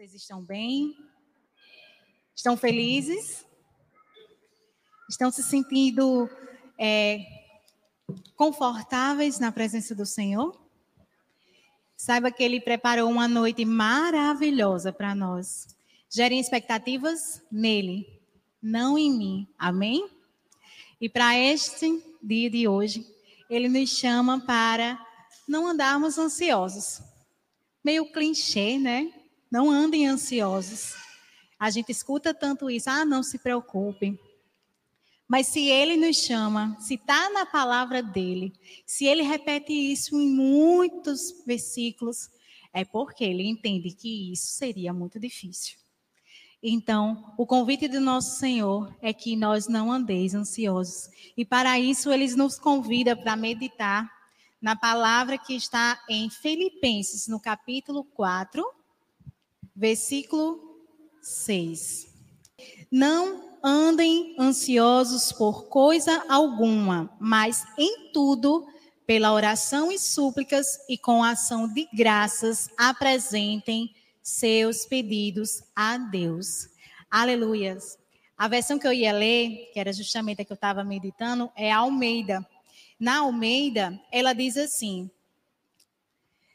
Vocês estão bem? Estão felizes? Estão se sentindo é, confortáveis na presença do Senhor? Saiba que Ele preparou uma noite maravilhosa para nós. Gerem expectativas nele, não em mim. Amém? E para este dia de hoje, Ele nos chama para não andarmos ansiosos. Meio clichê, né? Não andem ansiosos. A gente escuta tanto isso, ah, não se preocupem. Mas se ele nos chama, se está na palavra dele, se ele repete isso em muitos versículos, é porque ele entende que isso seria muito difícil. Então, o convite do nosso Senhor é que nós não andeis ansiosos. E para isso, ele nos convida para meditar na palavra que está em Filipenses, no capítulo 4, versículo 6. Não andem ansiosos por coisa alguma, mas em tudo, pela oração e súplicas e com ação de graças, apresentem seus pedidos a Deus. Aleluias. A versão que eu ia ler, que era justamente a que eu estava meditando, é a Almeida. Na Almeida, ela diz assim: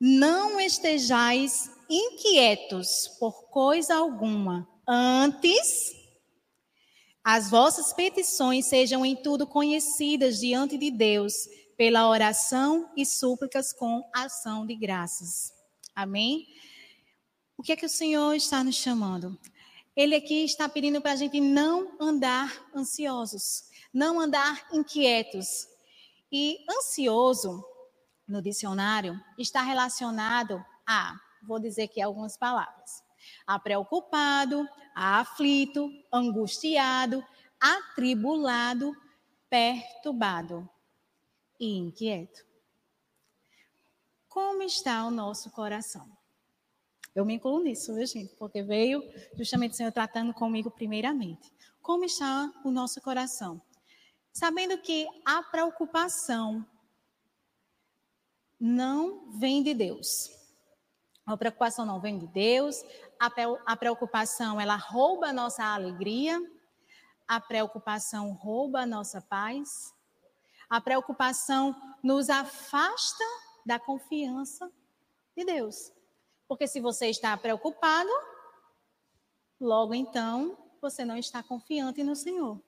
Não estejais inquietos por coisa alguma. Antes, as vossas petições sejam em tudo conhecidas diante de Deus, pela oração e súplicas com ação de graças. Amém? O que é que o Senhor está nos chamando? Ele aqui está pedindo para a gente não andar ansiosos, não andar inquietos. E ansioso, no dicionário, está relacionado a vou dizer aqui algumas palavras. A preocupado, a aflito, angustiado, atribulado, perturbado e inquieto. Como está o nosso coração? Eu me incluo nisso, viu, gente? Porque veio justamente o Senhor tratando comigo primeiramente. Como está o nosso coração? Sabendo que a preocupação não vem de Deus. A preocupação não vem de Deus, a preocupação ela rouba a nossa alegria, a preocupação rouba a nossa paz, a preocupação nos afasta da confiança de Deus. Porque se você está preocupado, logo então você não está confiante no Senhor.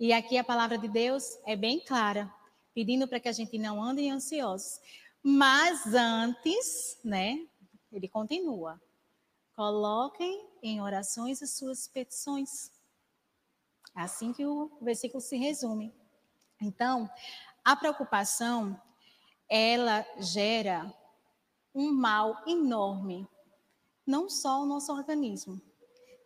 E aqui a palavra de Deus é bem clara, pedindo para que a gente não ande ansiosos. Mas antes, né, ele continua. Coloquem em orações as suas petições. É assim que o versículo se resume. Então, a preocupação, ela gera um mal enorme, não só ao nosso organismo.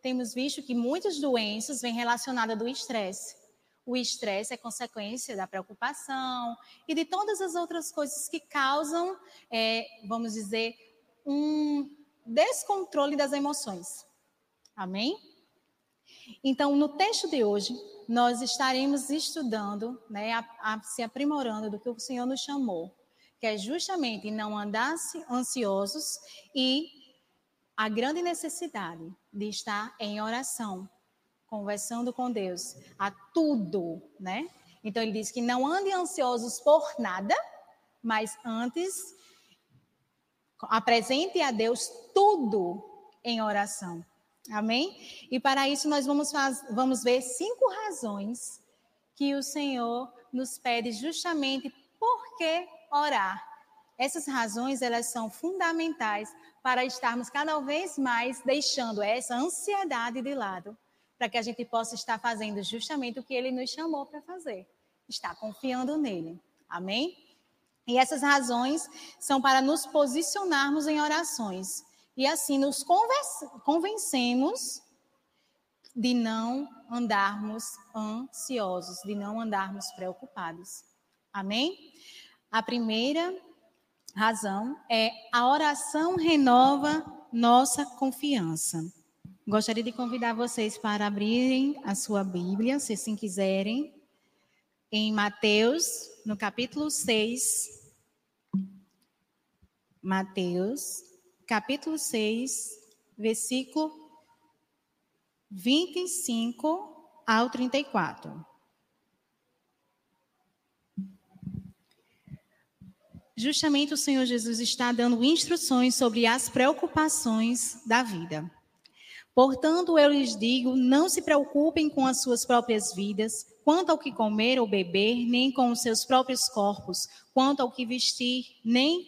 Temos visto que muitas doenças vêm relacionadas do estresse. O estresse é consequência da preocupação e de todas as outras coisas que causam, é, vamos dizer, um descontrole das emoções. Amém? Então, no texto de hoje, nós estaremos estudando, né, a, a, se aprimorando do que o Senhor nos chamou, que é justamente não andar ansiosos e a grande necessidade de estar em oração, conversando com Deus, a tudo, né? Então ele diz que não andem ansiosos por nada, mas antes apresente a Deus tudo em oração. Amém? E para isso nós vamos, faz, vamos ver cinco razões que o Senhor nos pede justamente por que orar. Essas razões, elas são fundamentais para estarmos cada vez mais deixando essa ansiedade de lado, para que a gente possa estar fazendo justamente o que Ele nos chamou para fazer, estar confiando nele. Amém? E essas razões são para nos posicionarmos em orações. E assim nos convencemos de não andarmos ansiosos, de não andarmos preocupados. Amém? A primeira razão é a oração renova nossa confiança. Gostaria de convidar vocês para abrirem a sua Bíblia, se assim quiserem, em Mateus, no capítulo 6. Mateus, capítulo 6, versículo 25 ao 34. Justamente o Senhor Jesus está dando instruções sobre as preocupações da vida. Portanto, eu lhes digo: não se preocupem com as suas próprias vidas, quanto ao que comer ou beber, nem com os seus próprios corpos, quanto ao que vestir, nem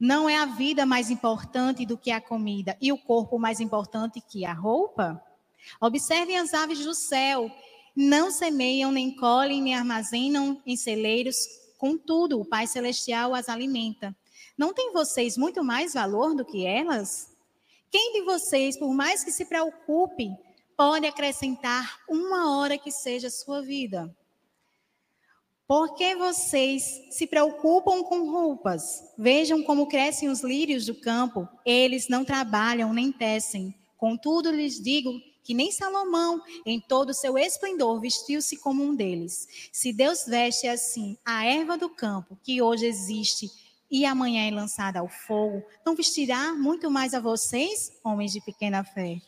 não é a vida mais importante do que a comida e o corpo mais importante que a roupa? Observem as aves do céu, não semeiam, nem colhem, nem armazenam em celeiros, contudo, o Pai Celestial as alimenta. Não tem vocês muito mais valor do que elas? Quem de vocês, por mais que se preocupe, pode acrescentar uma hora que seja a sua vida? Por que vocês se preocupam com roupas? Vejam como crescem os lírios do campo. Eles não trabalham nem tecem. Contudo, lhes digo que nem Salomão, em todo o seu esplendor, vestiu-se como um deles. Se Deus veste assim a erva do campo, que hoje existe e amanhã é lançada ao fogo, não vestirá muito mais a vocês, homens de pequena fé.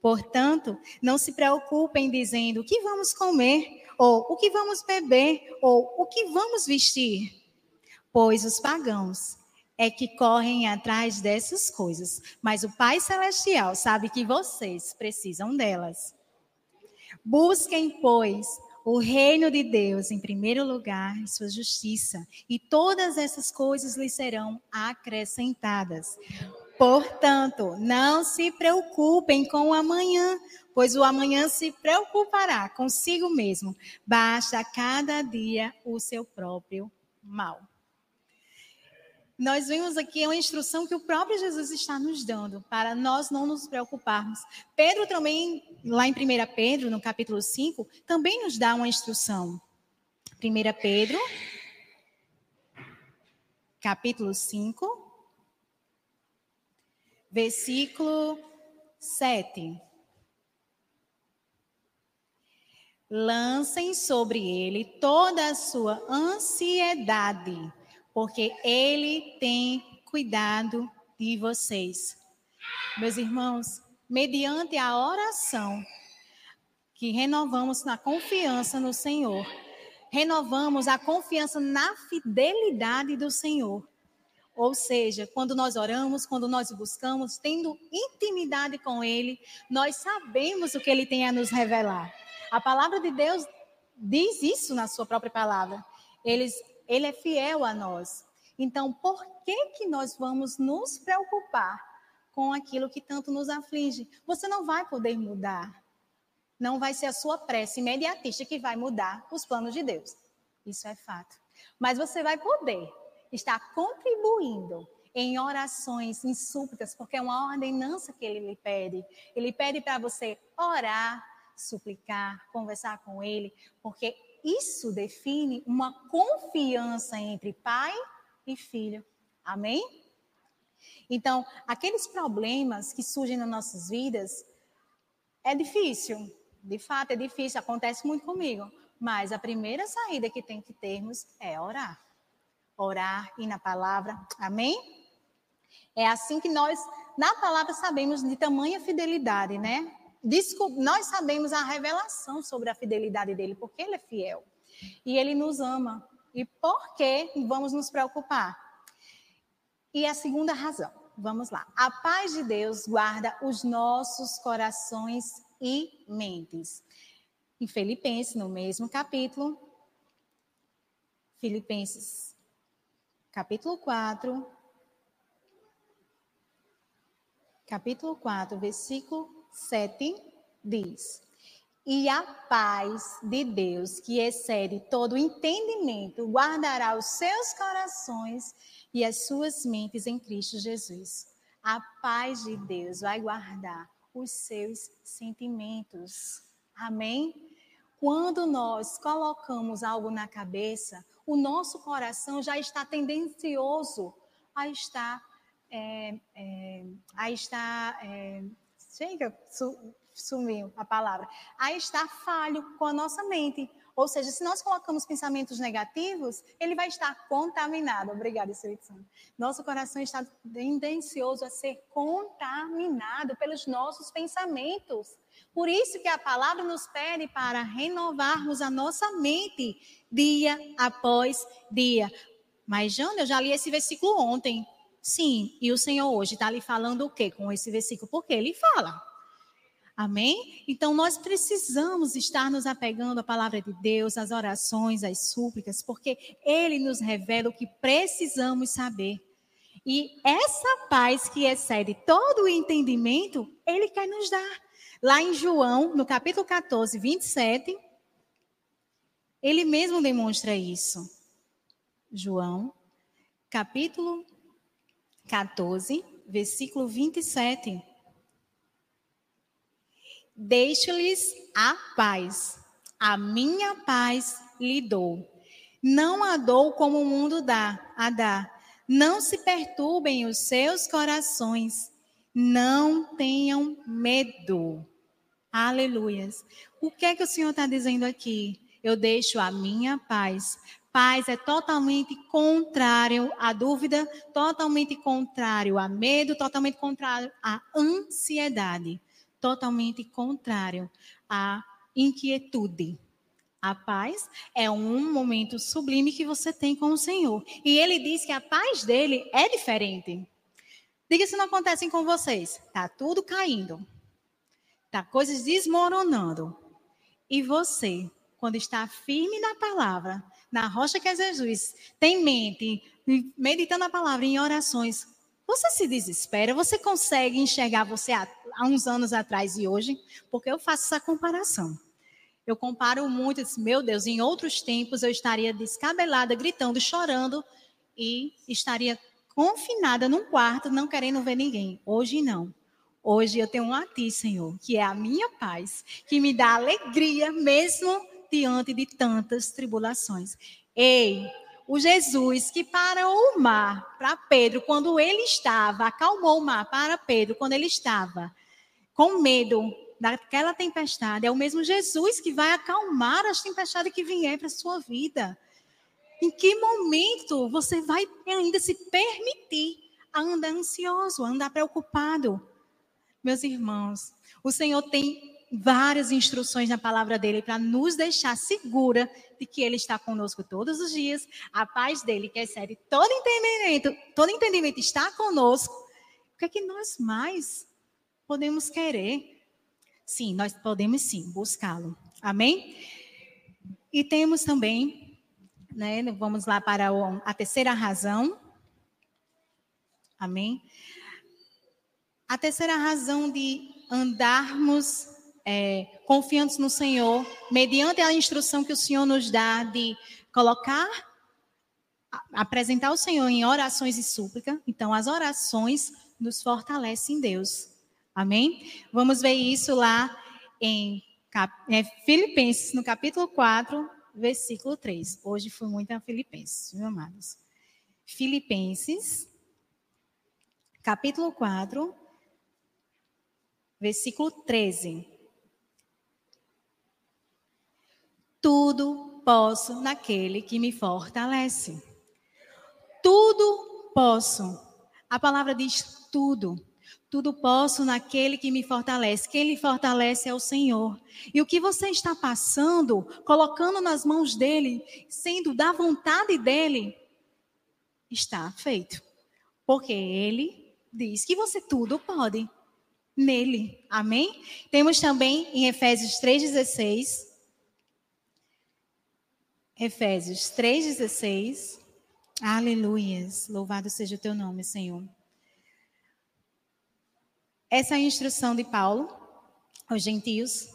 Portanto, não se preocupem dizendo o que vamos comer, ou o que vamos beber, ou o que vamos vestir, pois os pagãos é que correm atrás dessas coisas, mas o Pai Celestial sabe que vocês precisam delas. Busquem, pois, o reino de Deus em primeiro lugar sua justiça, e todas essas coisas lhe serão acrescentadas. Portanto, não se preocupem com o amanhã, pois o amanhã se preocupará consigo mesmo. Basta cada dia o seu próprio mal. Nós vimos aqui uma instrução que o próprio Jesus está nos dando para nós não nos preocuparmos. Pedro também, lá em 1 Pedro, no capítulo 5, também nos dá uma instrução. 1 Pedro, capítulo 5, versículo 7. Lancem sobre ele toda a sua ansiedade porque Ele tem cuidado de vocês. Meus irmãos, mediante a oração que renovamos na confiança no Senhor, renovamos a confiança na fidelidade do Senhor. Ou seja, quando nós oramos, quando nós buscamos, tendo intimidade com Ele, nós sabemos o que Ele tem a nos revelar. A palavra de Deus diz isso na sua própria palavra. Eles ele é fiel a nós. Então, por que que nós vamos nos preocupar com aquilo que tanto nos aflige? Você não vai poder mudar. Não vai ser a sua prece imediatista que vai mudar os planos de Deus. Isso é fato. Mas você vai poder estar contribuindo em orações, em súplicas, porque é uma ordenança que ele lhe pede. Ele pede para você orar, suplicar, conversar com ele, porque isso define uma confiança entre pai e filho. Amém? Então, aqueles problemas que surgem nas nossas vidas é difícil. De fato, é difícil, acontece muito comigo. Mas a primeira saída que tem que termos é orar. Orar e na palavra. Amém? É assim que nós, na palavra, sabemos de tamanha fidelidade, né? Nós sabemos a revelação sobre a fidelidade dele, porque ele é fiel. E ele nos ama. E por que vamos nos preocupar? E a segunda razão, vamos lá. A paz de Deus guarda os nossos corações e mentes. Em Filipenses, no mesmo capítulo, Filipenses, capítulo 4, capítulo 4, versículo 7 diz: E a paz de Deus, que excede todo entendimento, guardará os seus corações e as suas mentes em Cristo Jesus. A paz de Deus vai guardar os seus sentimentos. Amém? Quando nós colocamos algo na cabeça, o nosso coração já está tendencioso a estar, é, é, a estar é, Chega, sumiu a palavra. A estar falho com a nossa mente. Ou seja, se nós colocamos pensamentos negativos, ele vai estar contaminado. Obrigada, Espírito Santo. Nosso coração está tendencioso a ser contaminado pelos nossos pensamentos. Por isso que a palavra nos pede para renovarmos a nossa mente dia após dia. Mas, Jana, eu já li esse versículo ontem. Sim, e o Senhor hoje está lhe falando o quê com esse versículo? Porque ele fala. Amém? Então nós precisamos estar nos apegando à palavra de Deus, às orações, às súplicas, porque ele nos revela o que precisamos saber. E essa paz que excede todo o entendimento, ele quer nos dar. Lá em João, no capítulo 14, 27, ele mesmo demonstra isso. João, capítulo 14, versículo 27. Deixo-lhes a paz. A minha paz lhe dou. Não a dou como o mundo dá, a dá. Não se perturbem os seus corações. Não tenham medo. Aleluias. O que é que o Senhor está dizendo aqui? Eu deixo a minha paz. Paz é totalmente contrário à dúvida, totalmente contrário a medo, totalmente contrário à ansiedade totalmente contrário à inquietude. A paz é um momento sublime que você tem com o Senhor. E ele diz que a paz dele é diferente. Diga se não acontecem com vocês. Tá tudo caindo. Tá coisas desmoronando. E você, quando está firme na palavra, na rocha que é Jesus, tem mente, meditando a palavra em orações, você se desespera? Você consegue enxergar você há, uns anos atrás e hoje? Porque eu faço essa comparação. Eu comparo muito, disse, meu Deus, em outros tempos eu estaria descabelada, gritando, chorando e estaria confinada num quarto, não querendo ver ninguém. Hoje não. Hoje eu tenho um a ti, Senhor, que é a minha paz, que me dá alegria mesmo diante de tantas tribulações. Ei, o Jesus que parou o mar para Pedro quando ele estava, acalmou o mar para Pedro quando ele estava com medo daquela tempestade, é o mesmo Jesus que vai acalmar as tempestades que vier para a sua vida. Em que momento você vai ainda se permitir a andar ansioso, a andar preocupado? Meus irmãos, o Senhor tem várias instruções na palavra dele para nos deixar segura de que ele está conosco todos os dias. A paz dele, que excede todo entendimento, todo entendimento está conosco. O que é que nós mais podemos querer? Sim, nós podemos sim buscá-lo. Amém? E temos também, né, vamos lá para a terceira razão. Amém? A terceira razão de andarmos é, confiantes no Senhor, mediante a instrução que o Senhor nos dá de colocar, apresentar o Senhor em orações e súplica. Então, as orações nos fortalecem em Deus. Amém? Vamos ver isso lá em é, Filipenses, no capítulo 4, versículo 3. Hoje foi muito a Filipenses, meus amados. Filipenses, capítulo 4, versículo 13. Tudo posso naquele que me fortalece. Tudo posso. A palavra diz tudo. Tudo posso naquele que me fortalece. Quem lhe fortalece é o Senhor. E o que você está passando, colocando nas mãos dele, sendo da vontade dele, está feito. Porque ele diz que você tudo pode nele. Amém? Temos também em Efésios 3,16 Efésios 3,16. Aleluias. Louvado seja o teu nome, Senhor. Essa é a instrução de Paulo aos gentios.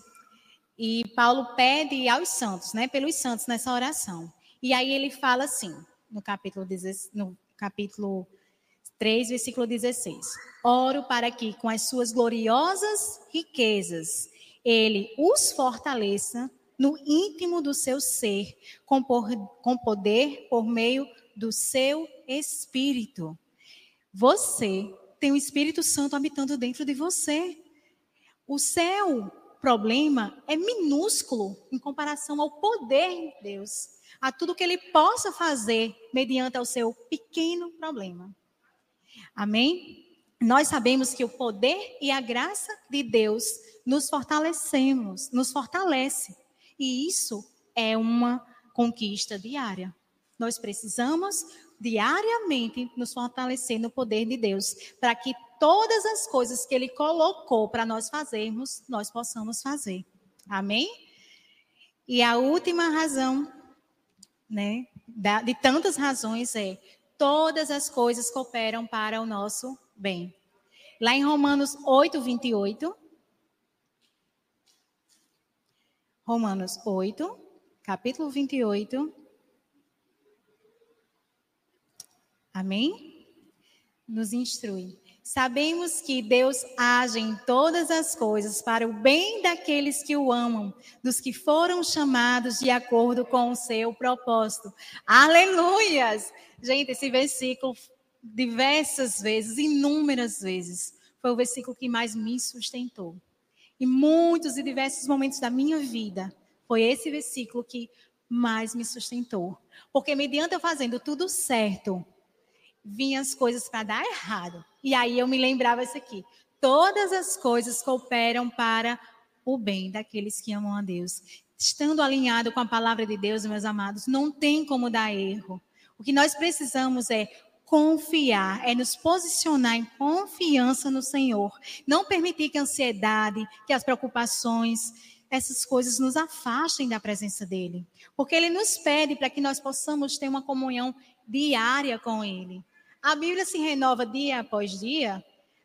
E Paulo pede aos santos, né, pelos santos nessa oração. E aí ele fala assim, no capítulo, no capítulo 3, versículo 16: Oro para que, com as suas gloriosas riquezas, ele os fortaleça no íntimo do seu ser, com, por, com poder por meio do seu espírito. Você tem o Espírito Santo habitando dentro de você. O céu problema é minúsculo em comparação ao poder de Deus, a tudo que ele possa fazer mediante o seu pequeno problema. Amém? Nós sabemos que o poder e a graça de Deus nos fortalecemos, nos fortalece. E isso é uma conquista diária. Nós precisamos diariamente nos fortalecer no poder de Deus, para que todas as coisas que Ele colocou para nós fazermos, nós possamos fazer. Amém? E a última razão, né, de tantas razões é todas as coisas cooperam para o nosso bem. Lá em Romanos 8, 28. Romanos 8, capítulo 28. Amém? Nos instrui. Sabemos que Deus age em todas as coisas para o bem daqueles que o amam, dos que foram chamados de acordo com o seu propósito. Aleluias! Gente, esse versículo, diversas vezes, inúmeras vezes, foi o versículo que mais me sustentou. Em muitos e diversos momentos da minha vida, foi esse versículo que mais me sustentou. Porque mediante eu fazendo tudo certo, vinham as coisas para dar errado. E aí eu me lembrava isso aqui. Todas as coisas cooperam para o bem daqueles que amam a Deus. Estando alinhado com a palavra de Deus, meus amados, não tem como dar erro. O que nós precisamos é confiar, é nos posicionar em confiança no Senhor. Não permitir que a ansiedade, que as preocupações, essas coisas nos afastem da presença dele. Porque ele nos pede para que nós possamos ter uma comunhão diária com ele. A Bíblia se renova dia após dia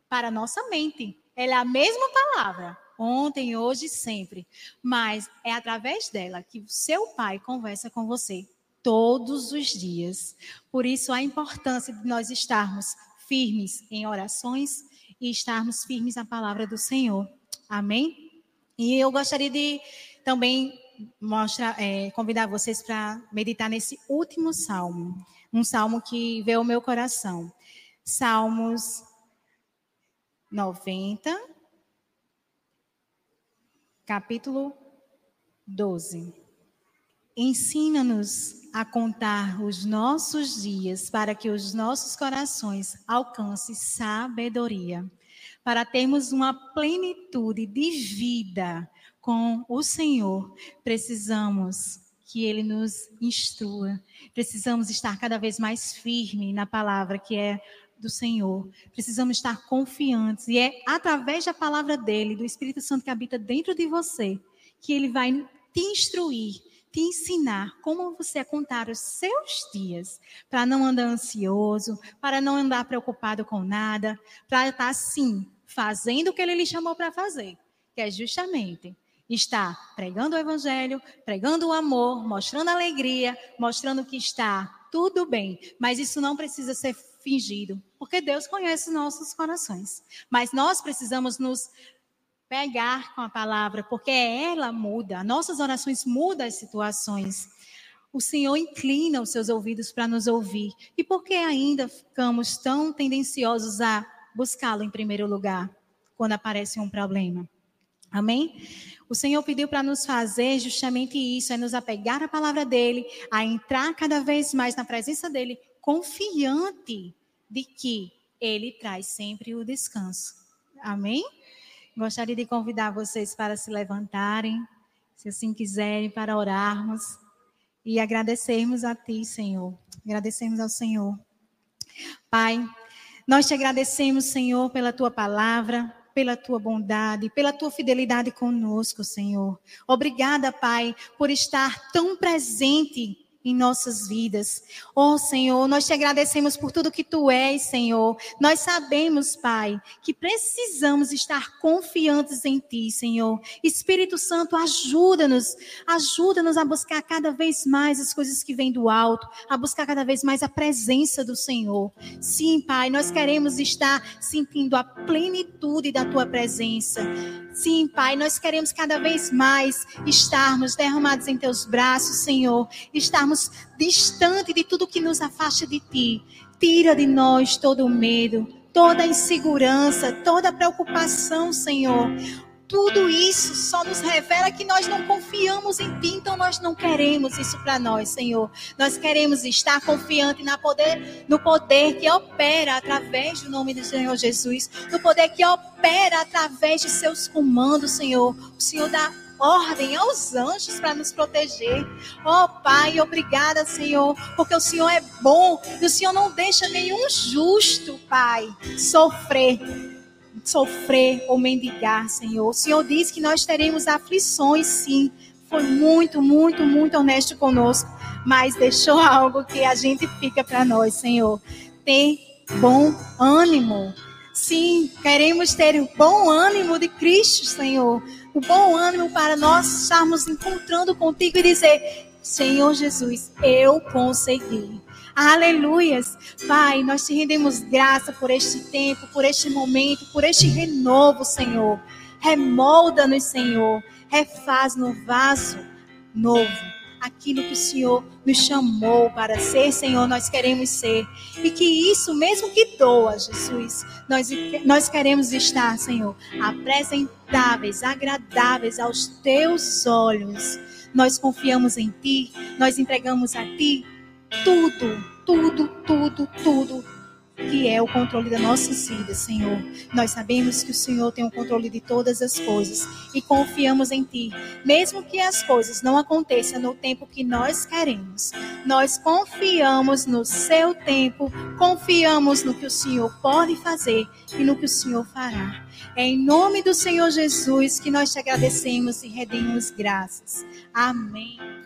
para a nossa mente. Ela é a mesma palavra, ontem, hoje e sempre. Mas é através dela que o seu pai conversa com você todos os dias. Por isso, a importância de nós estarmos firmes em orações e estarmos firmes na palavra do Senhor. Amém? E eu gostaria de também mostrar, é, convidar vocês para meditar nesse último salmo um salmo que veio ao meu coração. Salmos 90, capítulo 12. Ensina-nos a contar os nossos dias para que os nossos corações alcancem sabedoria, para termos uma plenitude de vida com o Senhor. Precisamos que ele nos instrua. Precisamos estar cada vez mais firme na palavra que é do Senhor. Precisamos estar confiantes e é através da palavra dele, do Espírito Santo que habita dentro de você, que ele vai te instruir, te ensinar como você contar os seus dias, para não andar ansioso, para não andar preocupado com nada, para estar assim, fazendo o que ele lhe chamou para fazer, que é justamente está pregando o evangelho, pregando o amor, mostrando alegria, mostrando que está tudo bem. Mas isso não precisa ser fingido, porque Deus conhece os nossos corações. Mas nós precisamos nos pegar com a palavra, porque ela muda, nossas orações mudam as situações. O Senhor inclina os seus ouvidos para nos ouvir. E por que ainda ficamos tão tendenciosos a buscá-lo em primeiro lugar quando aparece um problema? Amém? O Senhor pediu para nos fazer justamente isso, é nos apegar à palavra dele, a entrar cada vez mais na presença dele, confiante de que ele traz sempre o descanso. Amém? Gostaria de convidar vocês para se levantarem, se assim quiserem, para orarmos e agradecermos a Ti, Senhor. Agradecemos ao Senhor. Pai, nós te agradecemos, Senhor, pela Tua palavra pela tua bondade, pela tua fidelidade conosco, Senhor. Obrigada, Pai, por estar tão presente em nossas vidas. Oh, Senhor, nós te agradecemos por tudo que tu és, Senhor. Nós sabemos, Pai, que precisamos estar confiantes em ti, Senhor. Espírito Santo, ajuda-nos, ajuda-nos a buscar cada vez mais as coisas que vêm do alto, a buscar cada vez mais a presença do Senhor. Sim, Pai, nós queremos estar sentindo a plenitude da tua presença. Sim, Pai, nós queremos cada vez mais estarmos derramados em teus braços, Senhor, estarmos distante de tudo que nos afasta de ti. Tira de nós todo o medo, toda a insegurança, toda a preocupação, Senhor. Tudo isso só nos revela que nós não confiamos em Ti, então nós não queremos isso para nós, Senhor. Nós queremos estar confiante na poder, no poder que opera através do nome do Senhor Jesus, no poder que opera através de seus comandos, Senhor. O Senhor dá ordem aos anjos para nos proteger. Oh, Pai, obrigada, Senhor, porque o Senhor é bom e o Senhor não deixa nenhum justo, Pai, sofrer sofrer ou mendigar, Senhor. O Senhor diz que nós teremos aflições, sim. Foi muito, muito, muito honesto conosco, mas deixou algo que a gente fica para nós, Senhor. Ter bom ânimo. Sim, queremos ter o bom ânimo de Cristo, Senhor. O bom ânimo para nós estarmos encontrando contigo e dizer: Senhor Jesus, eu consegui. Aleluias. Pai, nós te rendemos graça por este tempo, por este momento, por este renovo, Senhor. Remolda-nos, Senhor. Refaz no vaso novo aquilo que o Senhor nos chamou para ser, Senhor, nós queremos ser. E que isso, mesmo que doa, Jesus, nós, nós queremos estar, Senhor, apresentáveis, agradáveis aos teus olhos. Nós confiamos em Ti, nós entregamos a Ti tudo, tudo, tudo, tudo que é o controle das nossas vidas, Senhor. Nós sabemos que o Senhor tem o controle de todas as coisas e confiamos em Ti, mesmo que as coisas não aconteçam no tempo que nós queremos. Nós confiamos no Seu tempo, confiamos no que o Senhor pode fazer e no que o Senhor fará. É em nome do Senhor Jesus que nós te agradecemos e rendemos graças. Amém.